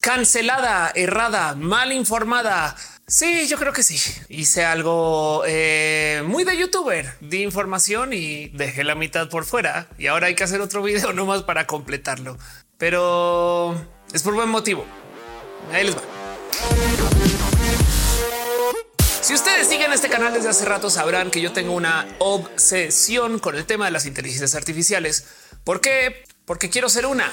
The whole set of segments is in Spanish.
cancelada, errada, mal informada. Sí, yo creo que sí. Hice algo eh, muy de youtuber, de información y dejé la mitad por fuera. Y ahora hay que hacer otro video nomás para completarlo. Pero es por buen motivo. Ahí les va. Si ustedes siguen este canal desde hace rato sabrán que yo tengo una obsesión con el tema de las inteligencias artificiales. ¿Por qué? Porque quiero ser una.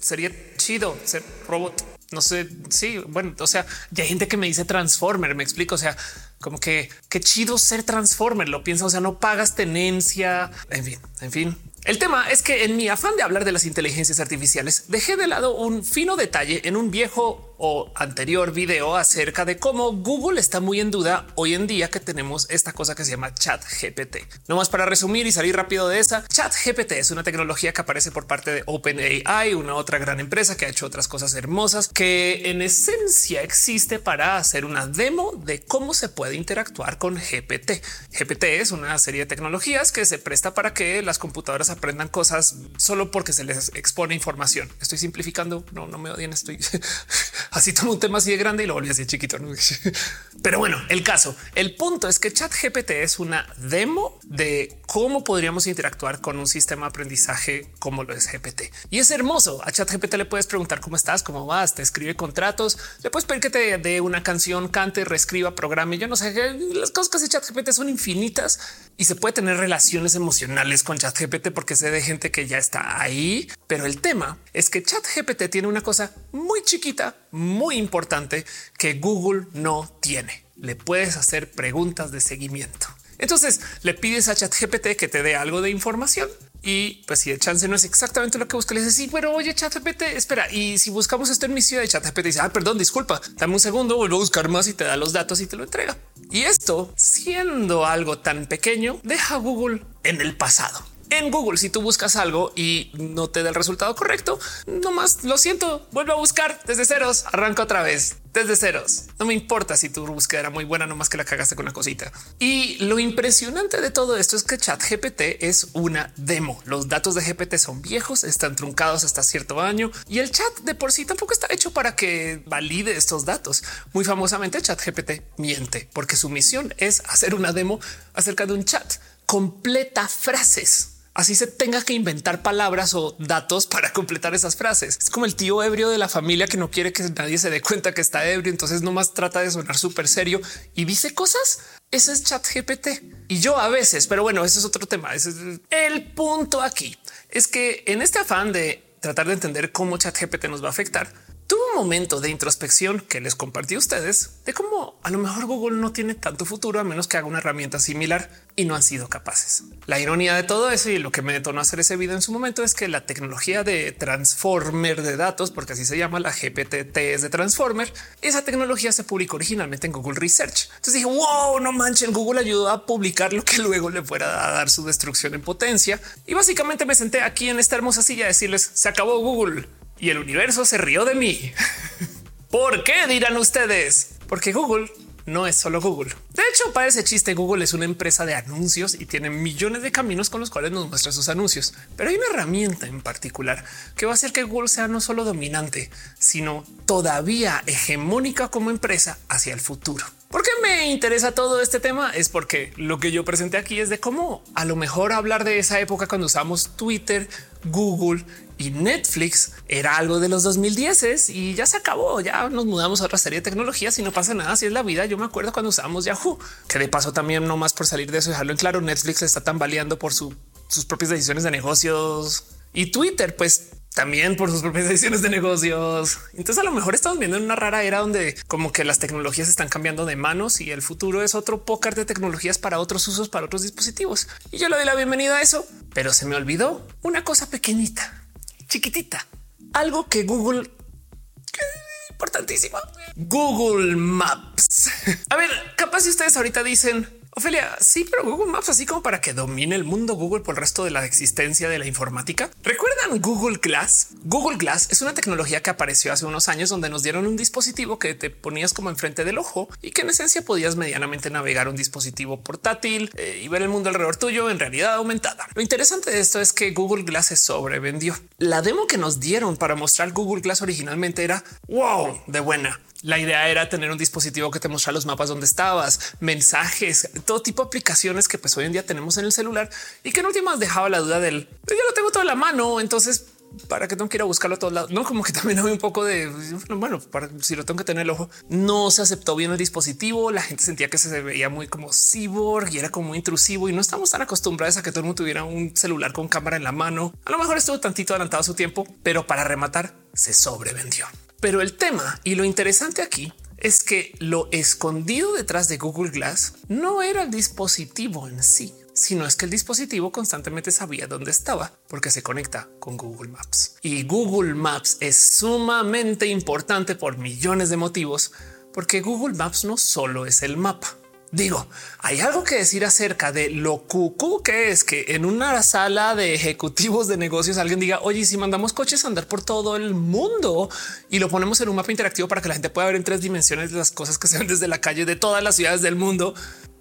sería chido ser robot. No sé, sí, bueno, o sea, ya hay gente que me dice Transformer, me explico, o sea, como que qué chido ser Transformer, lo pienso, o sea, no pagas tenencia, en fin, en fin. El tema es que en mi afán de hablar de las inteligencias artificiales, dejé de lado un fino detalle en un viejo o anterior video acerca de cómo Google está muy en duda hoy en día que tenemos esta cosa que se llama chat GPT. No más para resumir y salir rápido de esa chat GPT es una tecnología que aparece por parte de OpenAI, una otra gran empresa que ha hecho otras cosas hermosas que en esencia existe para hacer una demo de cómo se puede interactuar con GPT. GPT es una serie de tecnologías que se presta para que las computadoras aprendan cosas solo porque se les expone información. Estoy simplificando. No, no me odien. Estoy así tomo un tema así de grande y lo volví así chiquito. Pero bueno, el caso, el punto es que Chat GPT es una demo de cómo podríamos interactuar con un sistema de aprendizaje como lo es GPT. Y es hermoso. A Chat GPT le puedes preguntar cómo estás, cómo vas, te escribe contratos, le puedes pedir que te dé una canción, cante, reescriba, programe. Yo no sé, las cosas que hace Chat GPT son infinitas y se puede tener relaciones emocionales con Chat GPT porque sé de gente que ya está ahí. Pero el tema es que Chat GPT tiene una cosa muy chiquita, muy importante que Google no tiene. Le puedes hacer preguntas de seguimiento. Entonces le pides a ChatGPT que te dé algo de información y pues si el chance no es exactamente lo que busca, le dice sí, pero oye, ChatGPT, espera. Y si buscamos esto en mi ciudad ChatGPT, dice ah, perdón, disculpa, dame un segundo, vuelvo a buscar más y te da los datos y te lo entrega. Y esto siendo algo tan pequeño, deja Google en el pasado en Google. Si tú buscas algo y no te da el resultado correcto, nomás lo siento, vuelvo a buscar desde ceros, arranca otra vez desde ceros. No me importa si tu búsqueda era muy buena, nomás que la cagaste con una cosita. Y lo impresionante de todo esto es que Chat GPT es una demo. Los datos de GPT son viejos, están truncados hasta cierto año y el chat de por sí tampoco está hecho para que valide estos datos. Muy famosamente, Chat GPT miente porque su misión es hacer una demo acerca de un chat completa frases así se tenga que inventar palabras o datos para completar esas frases. Es como el tío ebrio de la familia que no quiere que nadie se dé cuenta que está ebrio, entonces nomás trata de sonar súper serio y dice cosas. Ese es chat GPT y yo a veces, pero bueno, ese es otro tema. Ese es el punto aquí. Es que en este afán de tratar de entender cómo chat GPT nos va a afectar, tuve un momento de introspección que les compartí a ustedes de cómo a lo mejor Google no tiene tanto futuro a menos que haga una herramienta similar y no han sido capaces. La ironía de todo eso y lo que me detonó hacer ese video en su momento es que la tecnología de transformer de datos, porque así se llama la GPT es de transformer, esa tecnología se publicó originalmente en Google Research. Entonces dije, wow, no manchen, Google ayudó a publicar lo que luego le fuera a dar su destrucción en potencia. Y básicamente me senté aquí en esta hermosa silla a decirles, se acabó Google y el universo se rió de mí. ¿Por qué dirán ustedes? Porque Google no es solo Google. De hecho, para ese chiste, Google es una empresa de anuncios y tiene millones de caminos con los cuales nos muestra sus anuncios. Pero hay una herramienta en particular que va a hacer que Google sea no solo dominante, sino todavía hegemónica como empresa hacia el futuro. ¿Por qué me interesa todo este tema? Es porque lo que yo presenté aquí es de cómo a lo mejor hablar de esa época cuando usamos Twitter, Google y Netflix era algo de los 2010 y ya se acabó. Ya nos mudamos a otra serie de tecnologías y no pasa nada. Así es la vida. Yo me acuerdo cuando usábamos Yahoo, que de paso también no más por salir de eso, dejarlo en claro. Netflix está tambaleando por sus propias decisiones de negocios y Twitter, pues también por sus propias decisiones de negocios. Entonces a lo mejor estamos viendo en una rara era donde como que las tecnologías están cambiando de manos y el futuro es otro póker de tecnologías para otros usos, para otros dispositivos. Y yo le doy la bienvenida a eso, pero se me olvidó una cosa pequeñita, chiquitita, algo que Google importantísimo. Google Maps. A ver, capaz si ustedes ahorita dicen, Ophelia, sí, pero Google Maps, así como para que domine el mundo Google por el resto de la existencia de la informática. ¿Recuerdan Google Glass? Google Glass es una tecnología que apareció hace unos años donde nos dieron un dispositivo que te ponías como enfrente del ojo y que en esencia podías medianamente navegar un dispositivo portátil eh, y ver el mundo alrededor tuyo en realidad aumentada. Lo interesante de esto es que Google Glass se sobrevendió. La demo que nos dieron para mostrar Google Glass originalmente era wow de buena la idea era tener un dispositivo que te muestra los mapas donde estabas, mensajes, todo tipo de aplicaciones que pues hoy en día tenemos en el celular y que en últimas dejaba la duda del yo lo tengo todo en la mano. Entonces, para que no quiera buscarlo a todos lados. No como que también hay un poco de bueno, para, si lo tengo que tener el ojo, no se aceptó bien el dispositivo. La gente sentía que se veía muy como cyborg y era como muy intrusivo y no estamos tan acostumbrados a que todo el mundo tuviera un celular con cámara en la mano. A lo mejor estuvo tantito adelantado a su tiempo, pero para rematar se sobrevendió. Pero el tema y lo interesante aquí es que lo escondido detrás de Google Glass no era el dispositivo en sí, sino es que el dispositivo constantemente sabía dónde estaba porque se conecta con Google Maps. Y Google Maps es sumamente importante por millones de motivos, porque Google Maps no solo es el mapa. Digo, hay algo que decir acerca de lo cucú que es que en una sala de ejecutivos de negocios alguien diga, oye, si mandamos coches a andar por todo el mundo y lo ponemos en un mapa interactivo para que la gente pueda ver en tres dimensiones las cosas que se ven desde la calle de todas las ciudades del mundo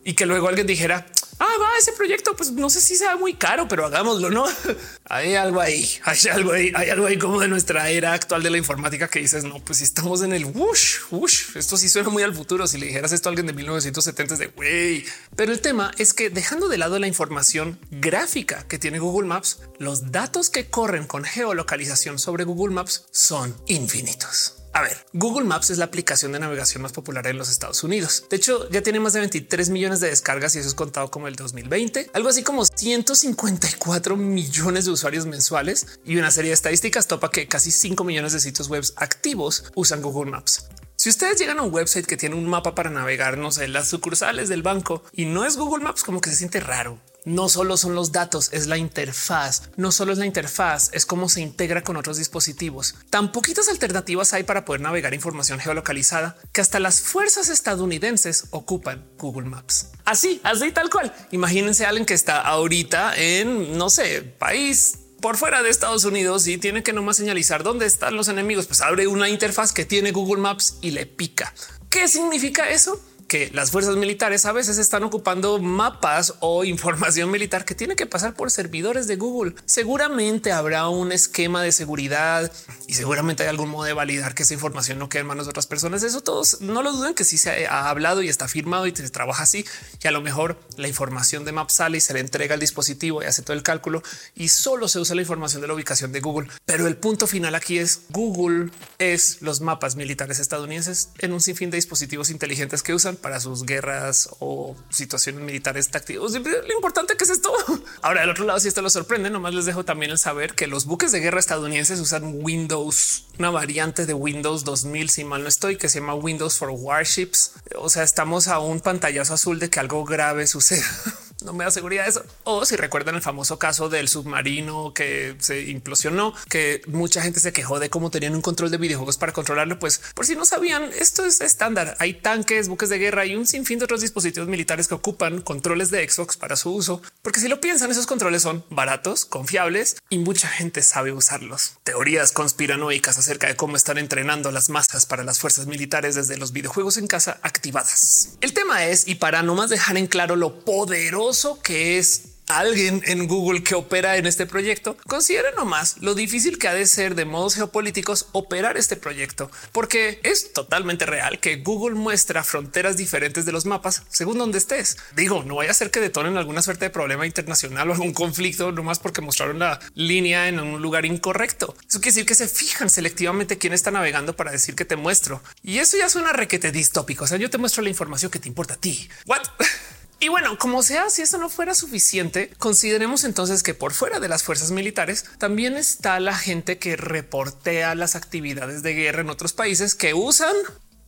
y que luego alguien dijera, ah, va ese proyecto, pues no sé si sea muy caro, pero hagámoslo, ¿no? hay algo ahí, hay algo ahí, hay algo ahí como de nuestra era actual de la informática que dices, no, pues si estamos en el wush, wush, esto sí suena muy al futuro. Si le dijeras esto a alguien de 1970 es de güey. Pero el tema es que dejando de lado la información gráfica que tiene Google Maps, los datos que corren con geolocalización sobre Google Maps son infinitos. A ver, Google Maps es la aplicación de navegación más popular en los Estados Unidos. De hecho, ya tiene más de 23 millones de descargas y eso es contado como el 2020, algo así como 154 millones de usuarios mensuales y una serie de estadísticas topa que casi 5 millones de sitios web activos usan Google Maps. Si ustedes llegan a un website que tiene un mapa para navegar, no sé, las sucursales del banco y no es Google Maps, como que se siente raro no solo son los datos, es la interfaz. No solo es la interfaz, es cómo se integra con otros dispositivos. Tan poquitas alternativas hay para poder navegar información geolocalizada que hasta las fuerzas estadounidenses ocupan Google Maps. Así, así tal cual. Imagínense a alguien que está ahorita en, no sé, país por fuera de Estados Unidos y tiene que nomás señalizar dónde están los enemigos, pues abre una interfaz que tiene Google Maps y le pica. ¿Qué significa eso? Que las fuerzas militares a veces están ocupando mapas o información militar que tiene que pasar por servidores de Google. Seguramente habrá un esquema de seguridad y seguramente hay algún modo de validar que esa información no quede en manos de otras personas. Eso todos no lo duden que sí se ha hablado y está firmado y se trabaja así. Y a lo mejor la información de Maps sale y se le entrega al dispositivo y hace todo el cálculo y solo se usa la información de la ubicación de Google. Pero el punto final aquí es Google es los mapas militares estadounidenses en un sinfín de dispositivos inteligentes que usan para sus guerras o situaciones militares tácticas. Lo importante que es esto. Ahora, del otro lado, si esto lo sorprende, nomás les dejo también el saber que los buques de guerra estadounidenses usan Windows, una variante de Windows 2000, si mal no estoy, que se llama Windows for Warships. O sea, estamos a un pantallazo azul de que algo grave suceda. no me da seguridad eso. O si recuerdan el famoso caso del submarino que se implosionó, que mucha gente se quejó de cómo tenían un control de videojuegos para controlarlo. Pues por si no sabían, esto es estándar. Hay tanques, buques de guerra y un sinfín de otros dispositivos militares que ocupan controles de Xbox para su uso. Porque si lo piensan, esos controles son baratos, confiables y mucha gente sabe usarlos. Teorías conspiranoicas acerca de cómo están entrenando las masas para las fuerzas militares desde los videojuegos en casa activadas. El tema es, y para no más dejar en claro lo poderoso que es alguien en Google que opera en este proyecto, considere nomás lo difícil que ha de ser de modos geopolíticos operar este proyecto, porque es totalmente real que Google muestra fronteras diferentes de los mapas según donde estés. Digo, no vaya a ser que detonen alguna suerte de problema internacional o algún conflicto nomás porque mostraron la línea en un lugar incorrecto. Eso quiere decir que se fijan selectivamente quién está navegando para decir que te muestro. Y eso ya suena requete distópico. O sea, yo te muestro la información que te importa a ti. What? Y bueno, como sea, si eso no fuera suficiente, consideremos entonces que por fuera de las fuerzas militares también está la gente que reportea las actividades de guerra en otros países que usan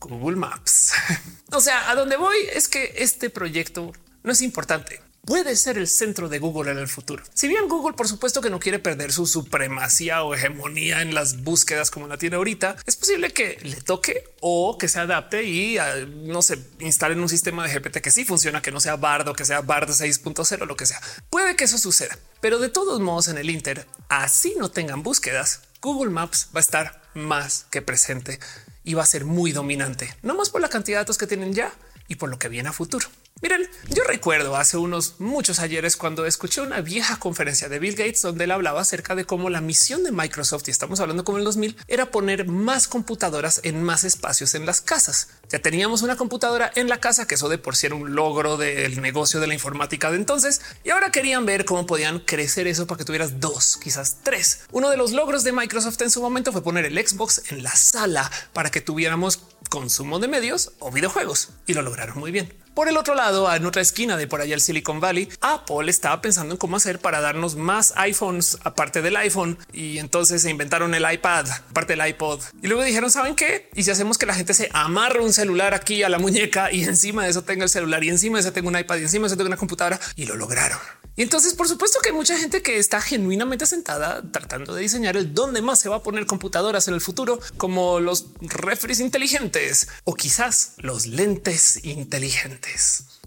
Google Maps. o sea, a dónde voy es que este proyecto no es importante puede ser el centro de Google en el futuro. Si bien Google, por supuesto que no quiere perder su supremacía o hegemonía en las búsquedas como la tiene ahorita, es posible que le toque o que se adapte y ah, no se instalen un sistema de GPT que sí funciona, que no sea Bardo, que sea Bard 6.0, lo que sea. Puede que eso suceda, pero de todos modos en el Inter, así no tengan búsquedas, Google Maps va a estar más que presente y va a ser muy dominante, no más por la cantidad de datos que tienen ya y por lo que viene a futuro. Miren, yo recuerdo hace unos muchos ayeres cuando escuché una vieja conferencia de Bill Gates donde él hablaba acerca de cómo la misión de Microsoft, y estamos hablando como el 2000, era poner más computadoras en más espacios en las casas. Ya teníamos una computadora en la casa, que eso de por sí era un logro del negocio de la informática de entonces, y ahora querían ver cómo podían crecer eso para que tuvieras dos, quizás tres. Uno de los logros de Microsoft en su momento fue poner el Xbox en la sala para que tuviéramos consumo de medios o videojuegos, y lo lograron muy bien. Por el otro lado, en otra esquina de por allá el Silicon Valley, Apple estaba pensando en cómo hacer para darnos más iPhones aparte del iPhone y entonces se inventaron el iPad, aparte del iPod. Y luego dijeron, ¿saben qué? Y si hacemos que la gente se amarre un celular aquí a la muñeca y encima de eso tenga el celular y encima de eso tenga un iPad y encima de eso tenga una computadora y lo lograron. Y entonces, por supuesto que hay mucha gente que está genuinamente sentada tratando de diseñar el dónde más se va a poner computadoras en el futuro, como los refres inteligentes o quizás los lentes inteligentes.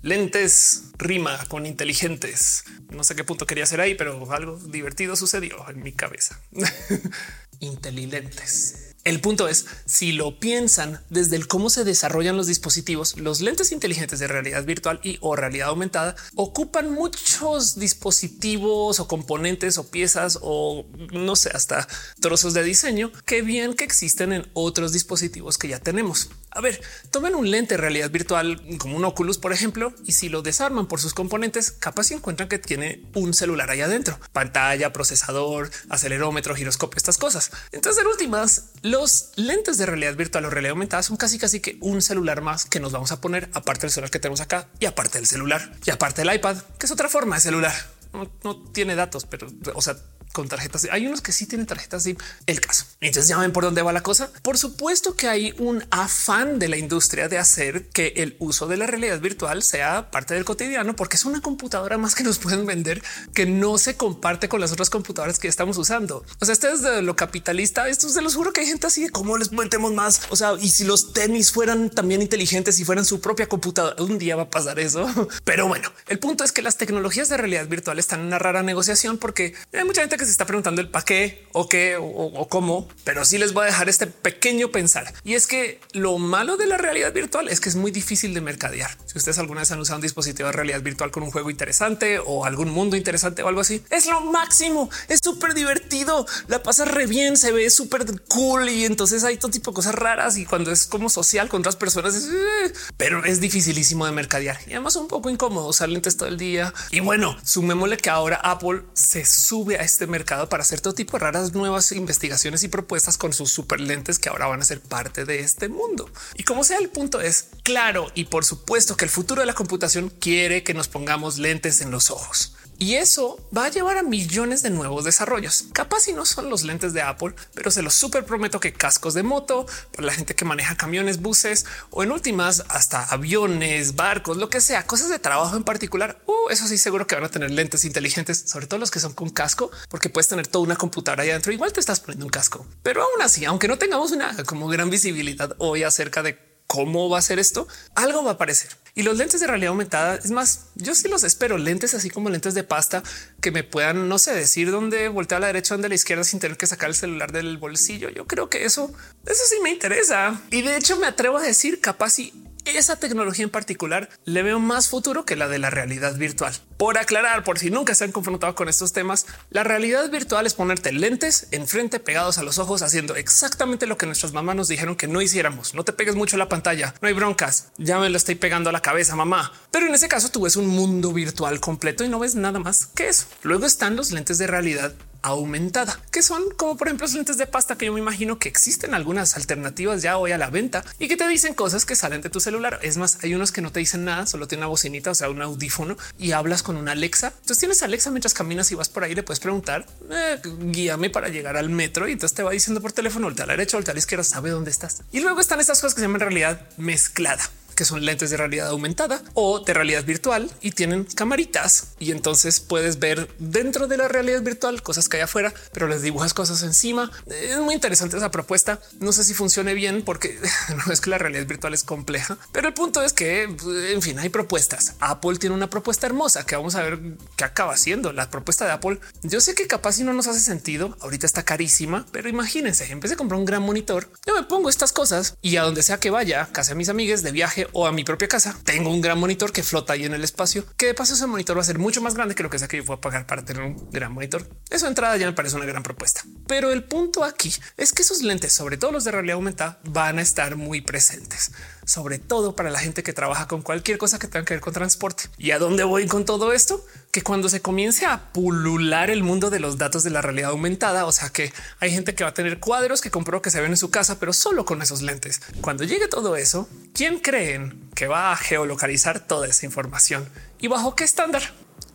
Lentes rima con inteligentes. No sé qué punto quería hacer ahí, pero algo divertido sucedió en mi cabeza. Inteligentes. El punto es, si lo piensan desde el cómo se desarrollan los dispositivos, los lentes inteligentes de realidad virtual y o realidad aumentada ocupan muchos dispositivos o componentes o piezas o no sé, hasta trozos de diseño que bien que existen en otros dispositivos que ya tenemos. A ver, tomen un lente de realidad virtual como un Oculus, por ejemplo, y si lo desarman por sus componentes, capaz si encuentran que tiene un celular ahí adentro, pantalla, procesador, acelerómetro, giroscopio, estas cosas. Entonces, en últimas, los lentes de realidad virtual o realidad aumentada son casi casi que un celular más que nos vamos a poner aparte del celular que tenemos acá y aparte del celular y aparte del iPad, que es otra forma de celular. No, no tiene datos, pero o sea, con tarjetas. Hay unos que sí tienen tarjetas SIM. El caso. Entonces ya ven por dónde va la cosa. Por supuesto que hay un afán de la industria de hacer que el uso de la realidad virtual sea parte del cotidiano, porque es una computadora más que nos pueden vender que no se comparte con las otras computadoras que estamos usando. O sea, este es de lo capitalista. Esto se los juro que hay gente así de cómo les metemos más. O sea, y si los tenis fueran también inteligentes y fueran su propia computadora, un día va a pasar eso. Pero bueno, el punto es que las tecnologías de realidad virtual están en una rara negociación porque hay mucha gente que se está preguntando el para qué o qué o, cómo, pero sí les voy a dejar este pequeño pensar. Y es que lo malo de la realidad virtual es que es muy difícil de mercadear. Si ustedes alguna vez han usado un dispositivo de realidad virtual con un juego interesante o algún mundo interesante o algo así, es lo máximo. Es súper divertido. La pasa re bien, se ve súper cool y entonces hay todo tipo de cosas raras y cuando es como social con otras personas, es, eh, pero es dificilísimo de mercadear y además un poco incómodo usar lentes todo el día. Y bueno, sumémosle que ahora Apple se sube a este mercado para hacer todo tipo de raras nuevas investigaciones y propuestas con sus super lentes que ahora van a ser parte de este mundo. Y como sea, el punto es claro y por supuesto que el futuro de la computación quiere que nos pongamos lentes en los ojos. Y eso va a llevar a millones de nuevos desarrollos. Capaz si no son los lentes de Apple, pero se los súper prometo que cascos de moto para la gente que maneja camiones, buses o en últimas hasta aviones, barcos, lo que sea, cosas de trabajo en particular. Uh, eso sí, seguro que van a tener lentes inteligentes, sobre todo los que son con casco, porque puedes tener toda una computadora ahí adentro. Igual te estás poniendo un casco, pero aún así, aunque no tengamos una como gran visibilidad hoy acerca de cómo va a ser esto, algo va a aparecer. Y los lentes de realidad aumentada, es más, yo sí los espero, lentes así como lentes de pasta que me puedan, no sé, decir dónde voltear a la derecha, dónde a la izquierda sin tener que sacar el celular del bolsillo. Yo creo que eso, eso sí me interesa. Y de hecho me atrevo a decir capaz y esa tecnología en particular le veo más futuro que la de la realidad virtual. Por aclarar, por si nunca se han confrontado con estos temas, la realidad virtual es ponerte lentes enfrente pegados a los ojos, haciendo exactamente lo que nuestras mamás nos dijeron que no hiciéramos. No te pegues mucho a la pantalla, no hay broncas. Ya me lo estoy pegando a la cabeza, mamá. Pero en ese caso tú ves un mundo virtual completo y no ves nada más que eso. Luego están los lentes de realidad aumentada, que son como por ejemplo los lentes de pasta que yo me imagino que existen algunas alternativas ya hoy a la venta y que te dicen cosas que salen de tu celular. Es más, hay unos que no te dicen nada, solo tiene una bocinita, o sea, un audífono y hablas con una Alexa. Entonces tienes Alexa mientras caminas y vas por ahí, le puedes preguntar, eh, guíame para llegar al metro y entonces te va diciendo por teléfono, voltea a la derecha, voltea a la izquierda, sabe dónde estás. Y luego están estas cosas que se llaman realidad mezclada que son lentes de realidad aumentada o de realidad virtual y tienen camaritas y entonces puedes ver dentro de la realidad virtual cosas que hay afuera, pero les dibujas cosas encima. Es muy interesante esa propuesta. No sé si funcione bien porque no es que la realidad virtual es compleja, pero el punto es que, en fin, hay propuestas. Apple tiene una propuesta hermosa que vamos a ver qué acaba siendo la propuesta de Apple. Yo sé que capaz si no nos hace sentido, ahorita está carísima, pero imagínense, en vez de comprar un gran monitor, yo me pongo estas cosas y a donde sea que vaya, casa a mis amigas de viaje o a mi propia casa, tengo un gran monitor que flota ahí en el espacio, que de paso ese monitor va a ser mucho más grande que lo que sea que yo pueda pagar para tener un gran monitor. Eso entrada ya me parece una gran propuesta. Pero el punto aquí es que esos lentes, sobre todo los de realidad aumentada, van a estar muy presentes sobre todo para la gente que trabaja con cualquier cosa que tenga que ver con transporte. ¿Y a dónde voy con todo esto? Que cuando se comience a pulular el mundo de los datos de la realidad aumentada, o sea que hay gente que va a tener cuadros que compró que se ven en su casa, pero solo con esos lentes. Cuando llegue todo eso, ¿quién creen que va a geolocalizar toda esa información? ¿Y bajo qué estándar?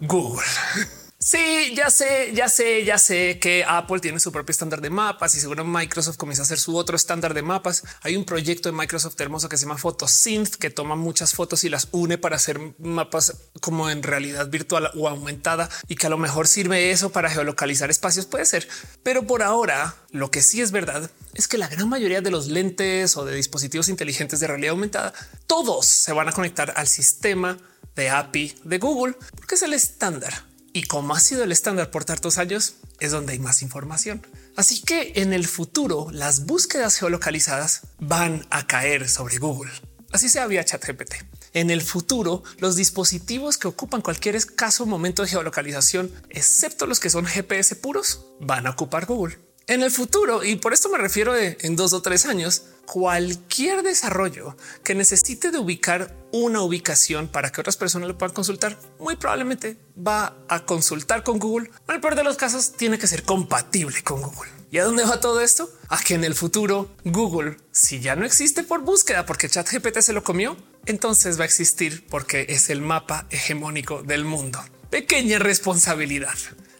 Google. Sí, ya sé, ya sé, ya sé que Apple tiene su propio estándar de mapas y seguro Microsoft comienza a hacer su otro estándar de mapas. Hay un proyecto de Microsoft hermoso que se llama Photosynth que toma muchas fotos y las une para hacer mapas como en realidad virtual o aumentada y que a lo mejor sirve eso para geolocalizar espacios. Puede ser, pero por ahora lo que sí es verdad es que la gran mayoría de los lentes o de dispositivos inteligentes de realidad aumentada, todos se van a conectar al sistema de API de Google porque es el estándar y como ha sido el estándar por tantos años, es donde hay más información. Así que en el futuro las búsquedas geolocalizadas van a caer sobre Google. Así se había ChatGPT. En el futuro, los dispositivos que ocupan cualquier escaso momento de geolocalización, excepto los que son GPS puros, van a ocupar Google. En el futuro, y por esto me refiero en dos o tres años, cualquier desarrollo que necesite de ubicar una ubicación para que otras personas lo puedan consultar, muy probablemente va a consultar con Google. En el peor de los casos, tiene que ser compatible con Google. ¿Y a dónde va todo esto? A que en el futuro Google, si ya no existe por búsqueda porque ChatGPT se lo comió, entonces va a existir porque es el mapa hegemónico del mundo. Pequeña responsabilidad.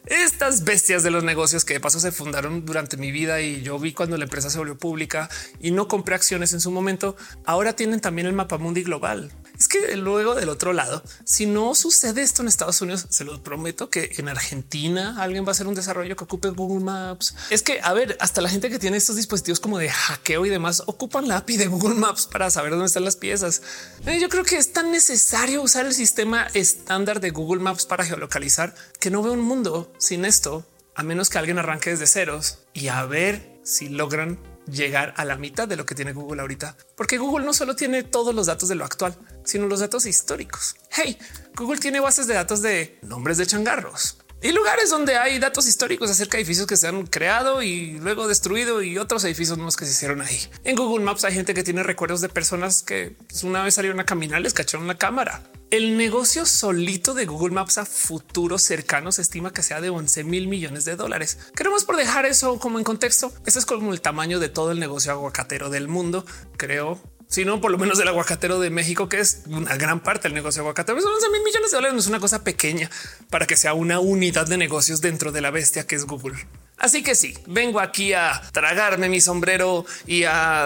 Estas bestias de los negocios que de paso se fundaron durante mi vida y yo vi cuando la empresa se volvió pública y no compré acciones en su momento, ahora tienen también el mapa mundi global. Es que luego del otro lado, si no sucede esto en Estados Unidos, se los prometo que en Argentina alguien va a hacer un desarrollo que ocupe Google Maps. Es que, a ver, hasta la gente que tiene estos dispositivos como de hackeo y demás ocupan la API de Google Maps para saber dónde están las piezas. Eh, yo creo que es tan necesario usar el sistema estándar de Google Maps para geolocalizar que no veo un mundo sin esto, a menos que alguien arranque desde ceros y a ver si logran llegar a la mitad de lo que tiene Google ahorita, porque Google no solo tiene todos los datos de lo actual, sino los datos históricos. Hey, Google tiene bases de datos de nombres de changarros y lugares donde hay datos históricos acerca de edificios que se han creado y luego destruido y otros edificios nuevos que se hicieron ahí. En Google Maps hay gente que tiene recuerdos de personas que pues, una vez salieron a caminar, les cacharon la cámara. El negocio solito de Google Maps a futuro cercano se estima que sea de 11 mil millones de dólares. Queremos por dejar eso como en contexto. Ese es como el tamaño de todo el negocio aguacatero del mundo. Creo sino por lo menos del aguacatero de México, que es una gran parte del negocio aguacatero. Son 11 mil millones de dólares, no es una cosa pequeña para que sea una unidad de negocios dentro de la bestia que es Google. Así que sí, vengo aquí a tragarme mi sombrero y a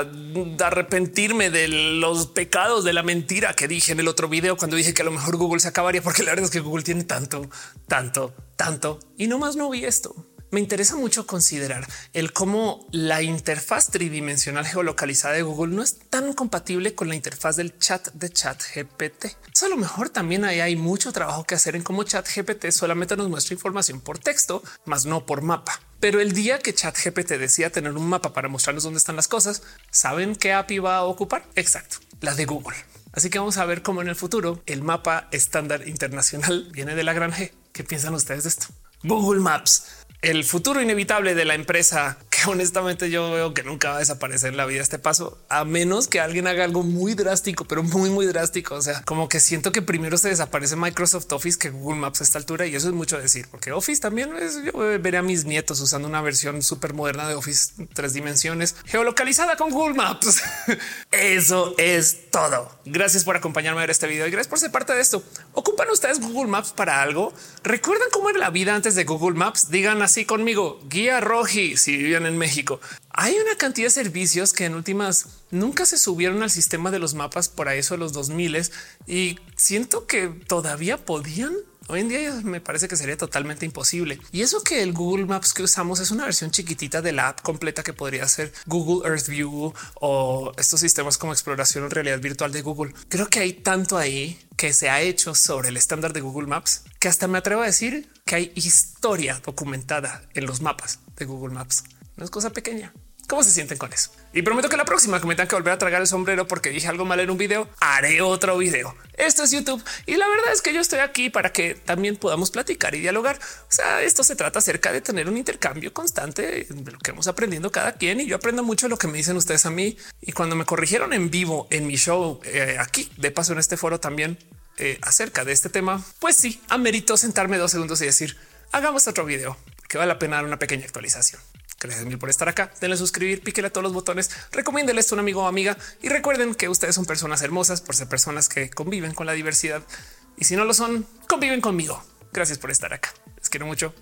arrepentirme de los pecados de la mentira que dije en el otro video cuando dije que a lo mejor Google se acabaría, porque la verdad es que Google tiene tanto, tanto, tanto y no más no vi esto me interesa mucho considerar el cómo la interfaz tridimensional geolocalizada de Google no es tan compatible con la interfaz del chat de chat GPT. a lo mejor también ahí hay mucho trabajo que hacer en cómo chat GPT solamente nos muestra información por texto, más no por mapa. Pero el día que chat GPT decía tener un mapa para mostrarnos dónde están las cosas, ¿saben qué API va a ocupar? Exacto, la de Google. Así que vamos a ver cómo en el futuro el mapa estándar internacional viene de la gran G. ¿Qué piensan ustedes de esto? Google Maps el futuro inevitable de la empresa honestamente yo veo que nunca va a desaparecer en la vida este paso, a menos que alguien haga algo muy drástico, pero muy, muy drástico. O sea, como que siento que primero se desaparece Microsoft Office que Google Maps a esta altura y eso es mucho decir, porque Office también es, yo veré a mis nietos usando una versión súper moderna de Office tres dimensiones geolocalizada con Google Maps. eso es todo. Gracias por acompañarme a ver este video y gracias por ser parte de esto. ¿Ocupan ustedes Google Maps para algo? ¿Recuerdan cómo era la vida antes de Google Maps? Digan así conmigo, guía Roji si viven en México. Hay una cantidad de servicios que en últimas nunca se subieron al sistema de los mapas por eso de los 2000 y siento que todavía podían Hoy en día me parece que sería totalmente imposible. Y eso que el Google Maps que usamos es una versión chiquitita de la app completa que podría ser Google Earth View o estos sistemas como exploración en realidad virtual de Google. Creo que hay tanto ahí que se ha hecho sobre el estándar de Google Maps que hasta me atrevo a decir que hay historia documentada en los mapas de Google Maps. No es cosa pequeña. ¿Cómo se sienten con eso? Y prometo que la próxima que me tengan que volver a tragar el sombrero porque dije algo mal en un video, haré otro video. Esto es YouTube y la verdad es que yo estoy aquí para que también podamos platicar y dialogar. O sea, esto se trata acerca de tener un intercambio constante lo que vamos aprendiendo cada quien y yo aprendo mucho lo que me dicen ustedes a mí. Y cuando me corrigieron en vivo en mi show eh, aquí, de paso en este foro también eh, acerca de este tema, pues sí, amerito sentarme dos segundos y decir hagamos otro video que vale la pena dar una pequeña actualización. Gracias mil por estar acá. Denle suscribir, píquele a todos los botones, recomiéndele esto a un amigo o amiga y recuerden que ustedes son personas hermosas por ser personas que conviven con la diversidad. Y si no lo son, conviven conmigo. Gracias por estar acá. Les quiero mucho.